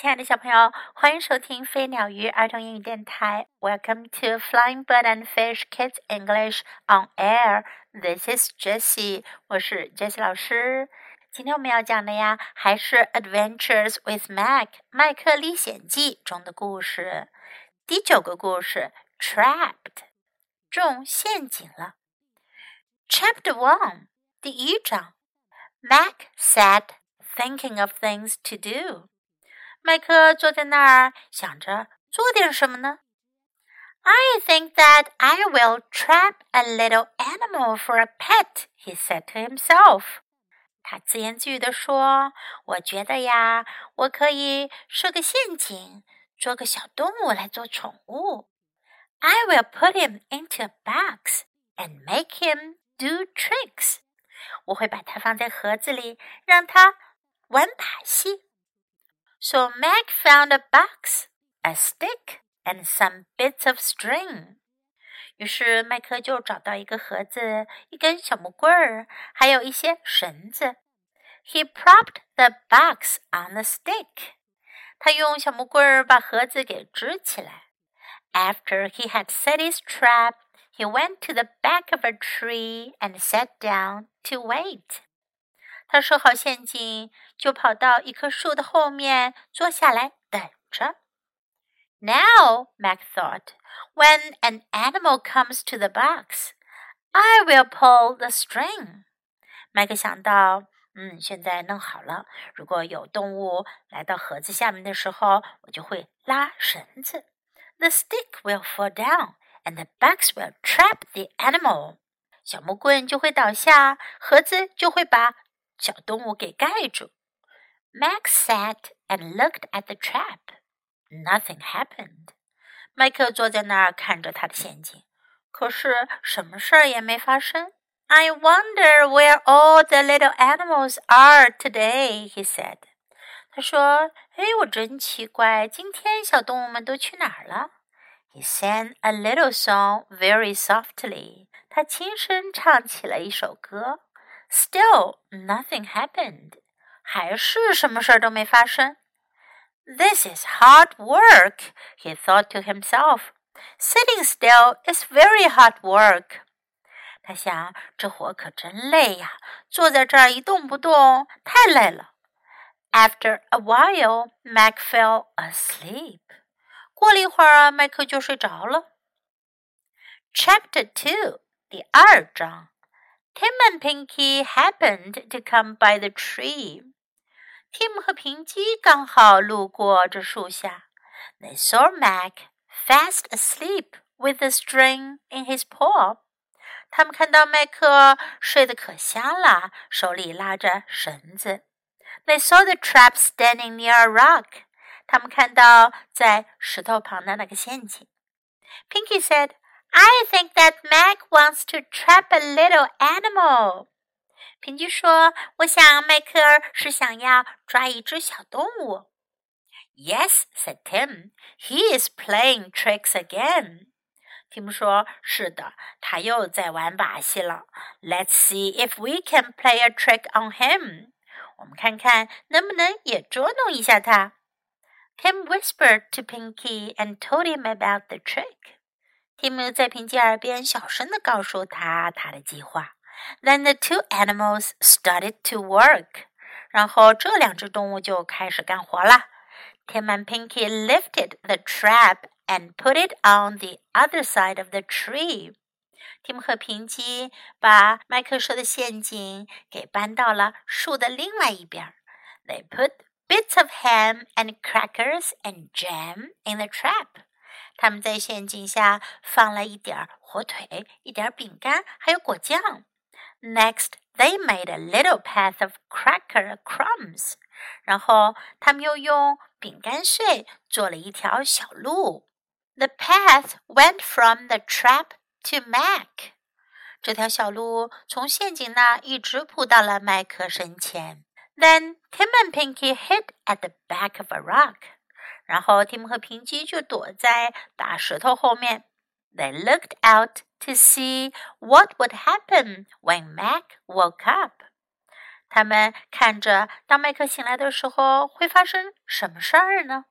亲爱的小朋友，欢迎收听飞鸟鱼儿童英语电台。Welcome to Flying Bird and Fish Kids English on Air. This is Jessie，我是 Jessie 老师。今天我们要讲的呀，还是《Adventures with Mac》麦克历险记中的故事。第九个故事，Trapped，中陷阱了。Chapter One，第一章，Mac sat thinking of things to do。 麦克坐在那儿，想着做点什么呢？I think that I will trap a little animal for a pet, he said to himself. 他自言自语地说：“我觉得呀，我可以设个陷阱，捉个小动物来做宠物。I will put him into a box and make him do tricks. 我会把它放在盒子里，让他玩把戏。” So Mac found a box, a stick, and some bits of string. 于是麦克就找到一个盒子、一根小木棍儿，还有一些绳子。He propped the box on the stick. 他用小木棍儿把盒子给支起来。After he had set his trap, he went to the back of a tree and sat down to wait. 他设好陷阱，就跑到一棵树的后面坐下来等着。Now, Mac thought, when an animal comes to the box, I will pull the string. 麦克想到，嗯，现在弄好了。如果有动物来到盒子下面的时候，我就会拉绳子。The stick will fall down, and the box will trap the animal. 小木棍就会倒下，盒子就会把小动物给盖住。Max sat and looked at the trap. Nothing happened. 麦克坐在那儿看着他的陷阱，可是什么事儿也没发生。I wonder where all the little animals are today, he said. 他说：“哎，我真奇怪，今天小动物们都去哪儿了？”He sang a little song very softly. 他轻声唱起了一首歌。Still, nothing happened. 还是什么事儿都没发生。This is hard work, he thought to himself. Sitting still is very hard work. 他想，这活可真累呀，坐在这儿一动不动，太累了。After a while, Mac fell asleep. 过了一会儿，麦克就睡着了。Chapter Two，第二章。 Tim and Pinky happened to come by the tree. Tim 和平基刚好路过这树下。They saw Mac fast asleep with a string in his paw. 他们看到麦克睡得可香了，手里拉着绳子。They saw the trap standing near a rock. 他们看到在石头旁的那个陷阱。Pinky said, I think that Mac wants to trap a little animal。平居说：“我想迈克尔是想要抓一只小动物。” Yes, said Tim. He is playing tricks again. Tim 说：“是的，他又在玩把戏了。Let's see if we can play a trick on him。我们看看能不能也捉弄一下他。” Tim whispered to Pinky and told him about the trick. 提姆在平吉耳边小声地告诉他他的计划。Then the two animals started to work。然后这两只动物就开始干活了。Tim and Pinky lifted the trap and put it on the other side of the tree。提姆和平基把麦克说的陷阱给搬到了树的另外一边。They put bits of ham and crackers and jam in the trap。他们在陷阱下放了一点火腿、一点饼干，还有果酱。Next, they made a little path of cracker crumbs. 然后他们又用饼干碎做了一条小路。The path went from the trap to Mac. 这条小路从陷阱那一直铺到了麦克身前。Then Tim and Pinky hid at the back of a rock. 然后蒂姆和平基就躲在大石头后面。They looked out to see what would happen when Mac woke up. 他们看着，当麦克醒来的时候会发生什么事儿呢？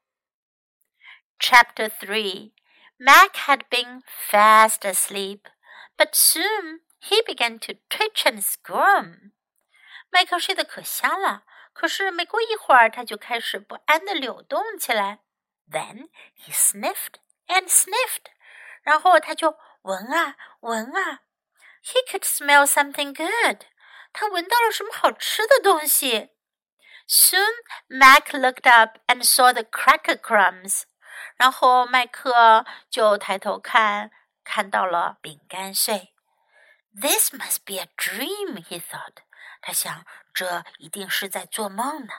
Chapter Three. Mac had been fast asleep, but soon he began to twitch and squirm. 麦克睡得可香了，可是没过一会儿，他就开始不安地扭动起来。 Then he sniffed and sniffed，然后他就闻啊闻啊。He could smell something good，他闻到了什么好吃的东西。Soon Mac looked up and saw the cracker crumbs，然后麦克就抬头看，看到了饼干碎。This must be a dream, he thought. 他想，这一定是在做梦呢。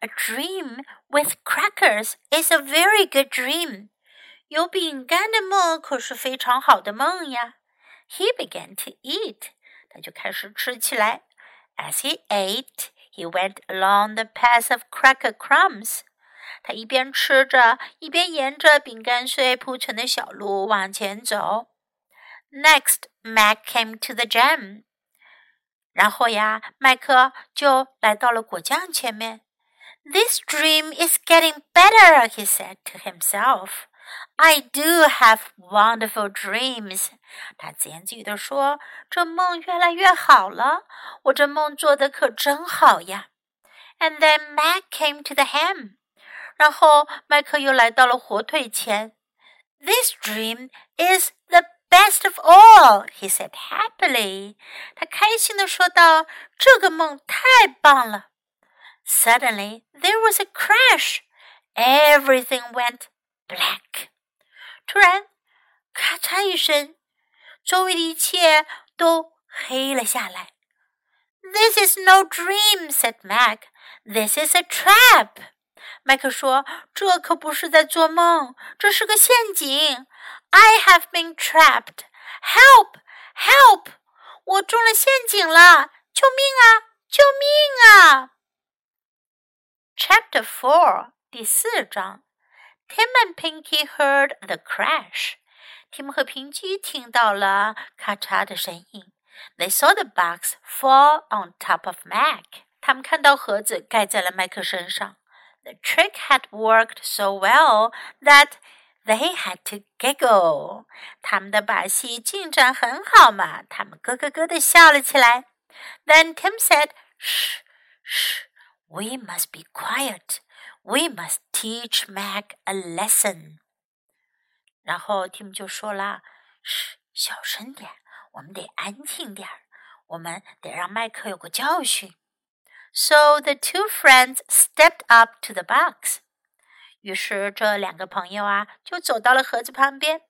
A dream with crackers is a very good dream. 有饼干的梦可是非常好的梦呀。He began to eat. 他就开始吃起来。As he ate, he went along the path of cracker crumbs. 他一边吃着，一边沿着饼干碎铺成的小路往前走。Next, Mac came to the jam. 然后呀，麦克就来到了果酱前面。 This dream is getting better, he said to himself. I do have wonderful dreams. 他自言自语地说：“这梦越来越好了，我这梦做的可真好呀。” And then Mac came to the ham. 然后麦克又来到了火腿前。This dream is the Best of all, he said happily. 他开心地说道：“这个梦太棒了。” Suddenly, there was a crash. Everything went black. 突然，咔嚓一声，周围的一切都黑了下来。This is no dream, said Mac. This is a trap. 麦克说：“这可不是在做梦，这是个陷阱。” I have been trapped. Help! Help! 我中了陷阱了！救命啊！救命啊 ！Chapter Four 第四章。Tim and Pinky heard the crash. Tim 和平基听到了咔嚓的声音。They saw the box fall on top of Mac. 他们看到盒子盖在了麦克身上。The trick had worked so well that they had to giggle. 他们的把戏进展很好嘛，他们咯咯咯的笑了起来。Then Tim said, "Shh, shh, we must be quiet. We must teach Mac a lesson." 然后 Tim 就说了：“嘘，小声点，我们得安静点儿，我们得让麦克有个教训。” So the two friends stepped up to the box. 于是这两个朋友啊，就走到了盒子旁边。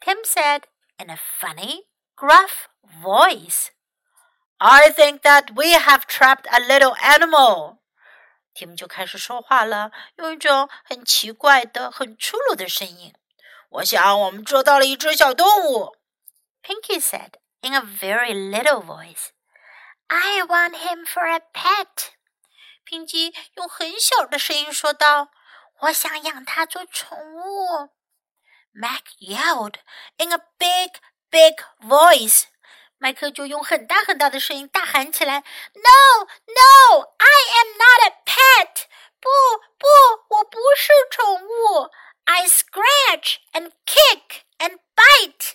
Tim said in a funny, gruff voice, "I think that we have trapped a little animal." Tim 就开始说话了，用一种很奇怪的、很粗鲁的声音。我想我们捉到了一只小动物。Pinky said in a very little voice, "I want him for a pet." pinky 基用很小的声音说道。我想养它做宠物。Mac yelled in a big, big voice. 麦克就用很大很大的声音大喊起来：“No, no, I am not a pet！不不，我不是宠物。I scratch and kick and bite！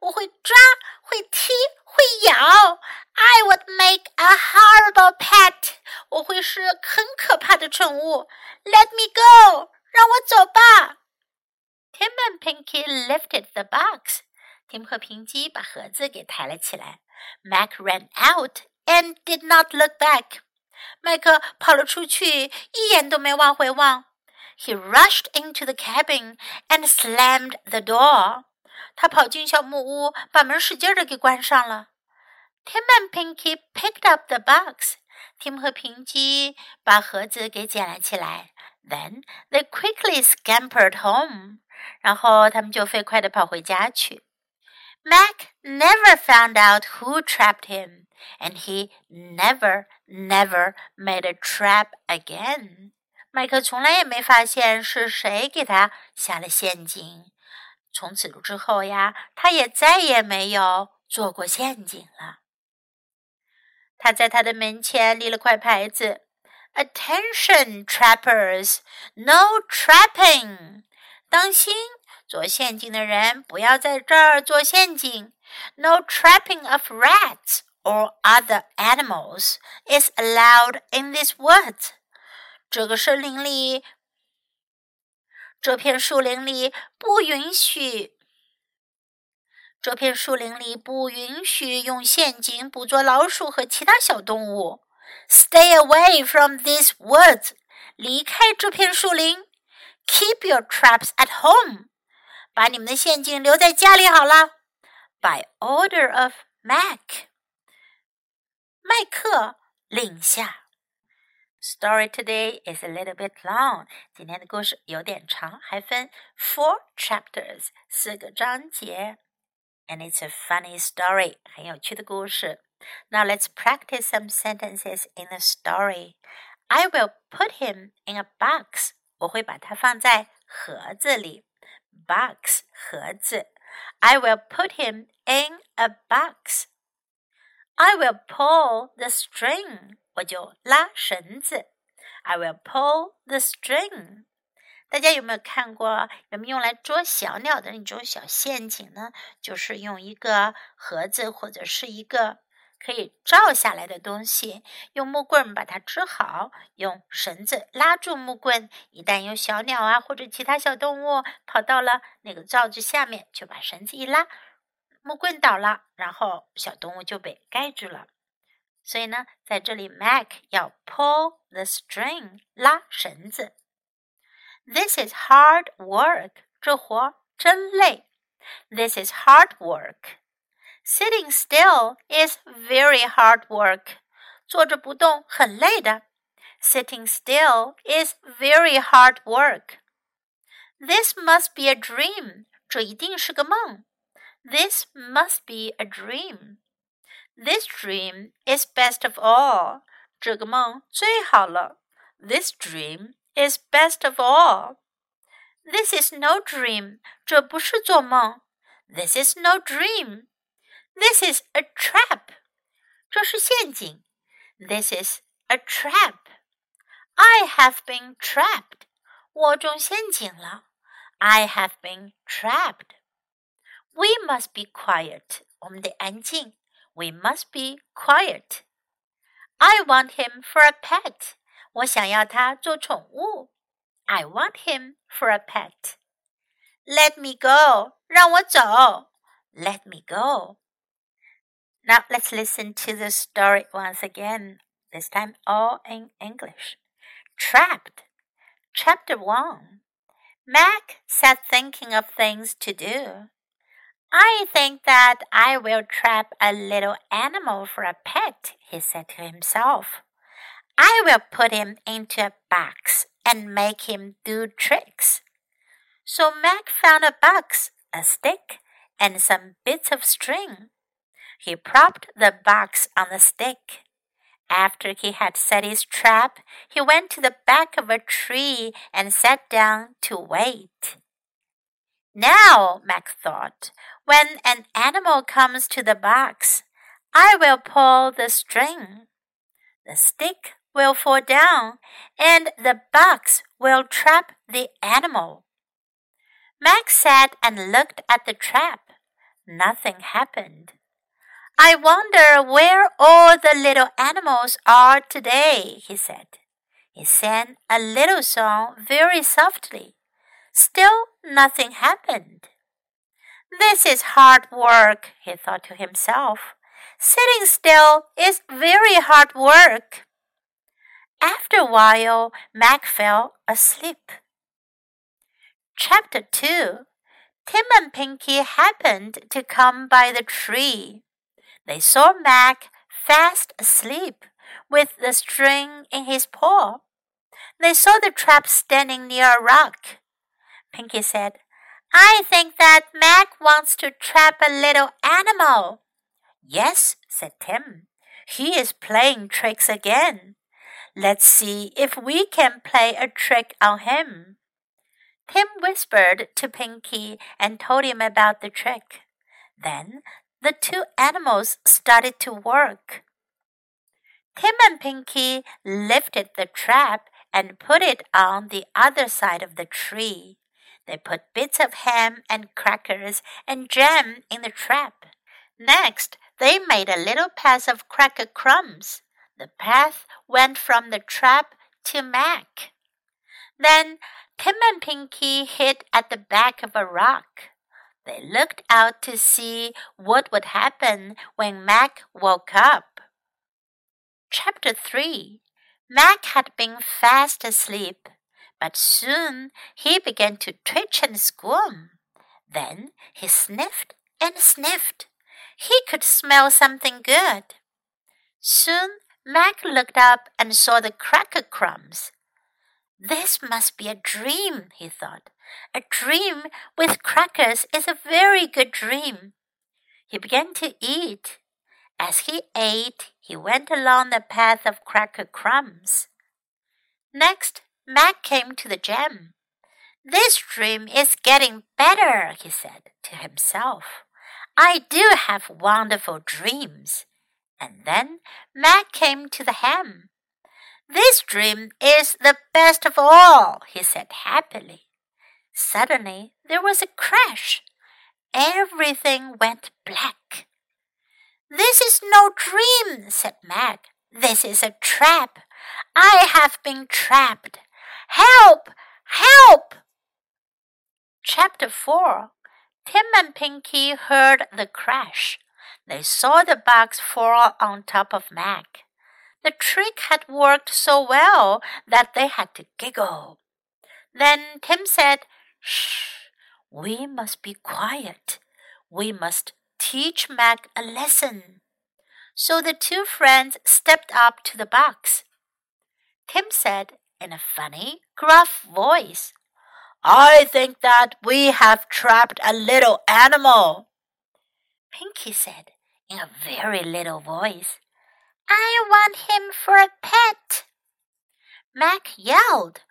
我会抓，会踢，会咬。I would make a horrible pet！我会是很可怕的宠物。Let me go！让我走吧。Tim and Pinky lifted the box。 Tim 和平基把盒子给抬了起来。Mac ran out and did not look back。麦克跑了出去，一眼都没往回望。He rushed into the cabin and slammed the door。他跑进小木屋，把门使劲的给关上了。Tim and Pinky picked up the box。Tim 和平基把盒子给捡了起来。Then they quickly scampered home。然后他们就飞快地跑回家去。Mac never found out who trapped him, and he never, never made a trap again. 麦克从来也没发现是谁给他下了陷阱。从此之后呀，他也再也没有做过陷阱了。 他在他的门前立了块牌子：“Attention, trappers! No trapping！” 当心， 做陷阱的人不要在这儿做陷阱。No trapping of rats or other animals is allowed in this woods. 这个森林里，这片树林里不允许。这片树林里不允许用陷阱捕捉老鼠和其他小动物。Stay away from these woods，离开这片树林。Keep your traps at home， 把你们的陷阱留在家里好了。By order of Mac，麦克令下。Story today is a little bit long，今天的故事有点长，还分 four chapters，四个章节。and it's a funny story. 很有趣的故事. Now let's practice some sentences in the story. I will put him in a box. 我会把它放在盒子里. Box 盒子. I will put him in a box. I will pull the string. 我就拉绳子. I will pull the string. 大家有没有看过人们用来捉小鸟的那种小陷阱呢？就是用一个盒子或者是一个可以罩下来的东西，用木棍把它支好，用绳子拉住木棍。一旦有小鸟啊或者其他小动物跑到了那个罩子下面，就把绳子一拉，木棍倒了，然后小动物就被盖住了。所以呢，在这里，Mac 要 pull the string 拉绳子。This is hard work. 这活真累。This is hard work. Sitting still is very hard work. 坐着不动很累的。Sitting still is very hard work. This must be a dream. 这一定是个梦。This must be a dream. This dream is best of all. 这个梦最好了。This dream is best of all. This is no dream. 这不是做梦。This is no dream. This is a trap. 这是陷阱。This is a trap. I have been trapped. 我中陷阱了。I have been trapped. We must be quiet. 我们得安静。We must be quiet. I want him for a pet. 我想要它做宠物。I want him for a pet. Let me go. 让我走。Let me go. Now let's listen to the story once again. This time all in English. Trapped. Chapter 1. Mac sat thinking of things to do. I think that I will trap a little animal for a pet, he said to himself. I will put him into a box and make him do tricks. So Mac found a box, a stick, and some bits of string. He propped the box on the stick. After he had set his trap, he went to the back of a tree and sat down to wait. Now, Mac thought, when an animal comes to the box, I will pull the string. The stick will fall down and the box will trap the animal. Mac sat and looked at the trap. Nothing happened. I wonder where all the little animals are today, he said. He sang a little song very softly. Still, nothing happened. This is hard work, he thought to himself. Sitting still is very hard work. After a while, Mac fell asleep. Chapter 2 Tim and Pinky happened to come by the tree. They saw Mac fast asleep with the string in his paw. They saw the trap standing near a rock. Pinky said, I think that Mac wants to trap a little animal. Yes, said Tim. He is playing tricks again. Let's see if we can play a trick on him. Tim whispered to Pinky and told him about the trick. Then the two animals started to work. Tim and Pinky lifted the trap and put it on the other side of the tree. They put bits of ham and crackers and jam in the trap. Next, they made a little path of cracker crumbs. The path went from the trap to Mac. Then Tim and Pinky hid at the back of a rock. They looked out to see what would happen when Mac woke up. Chapter 3 Mac had been fast asleep, but soon he began to twitch and squirm. Then he sniffed and sniffed. He could smell something good. Soon Mac looked up and saw the cracker crumbs. This must be a dream, he thought. A dream with crackers is a very good dream. He began to eat. As he ate, he went along the path of cracker crumbs. Next, Mac came to the jam. This dream is getting better, he said to himself. I do have wonderful dreams. And then Mac came to the ham. This dream is the best of all, he said happily. Suddenly there was a crash. Everything went black. This is no dream, said Mac. This is a trap. I have been trapped. Help! Help! Chapter 4 Tim and Pinky heard the crash. They saw the box fall on top of Mac. The trick had worked so well that they had to giggle. Then Tim said, Shh, we must be quiet. We must teach Mac a lesson. So the two friends stepped up to the box. Tim said in a funny, gruff voice, I think that we have trapped a little animal. Pinky said in a very little voice, I want him for a pet. Mac yelled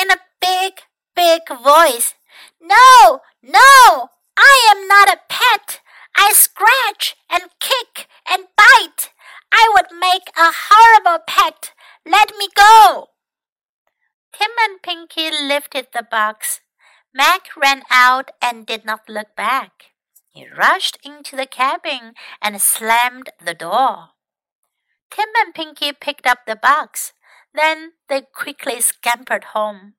in a big, big voice, No, no, I am not a pet. I scratch and kick and bite. I would make a horrible pet. Let me go. Tim and Pinky lifted the box. Mac ran out and did not look back. He rushed into the cabin and slammed the door. Tim and Pinky picked up the box. Then they quickly scampered home.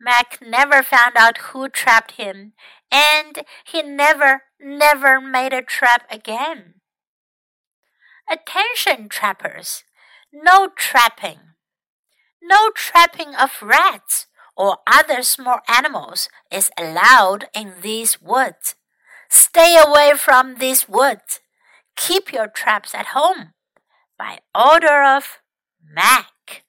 Mac never found out who trapped him, and he never, never made a trap again. Attention, trappers! No trapping. No trapping of rats or other small animals is allowed in these woods. Stay away from these woods. Keep your traps at home by order of Mac.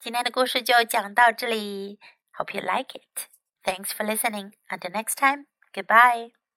今天的故事就讲到这里。Hope you like it. Thanks for listening. Until next time. Goodbye.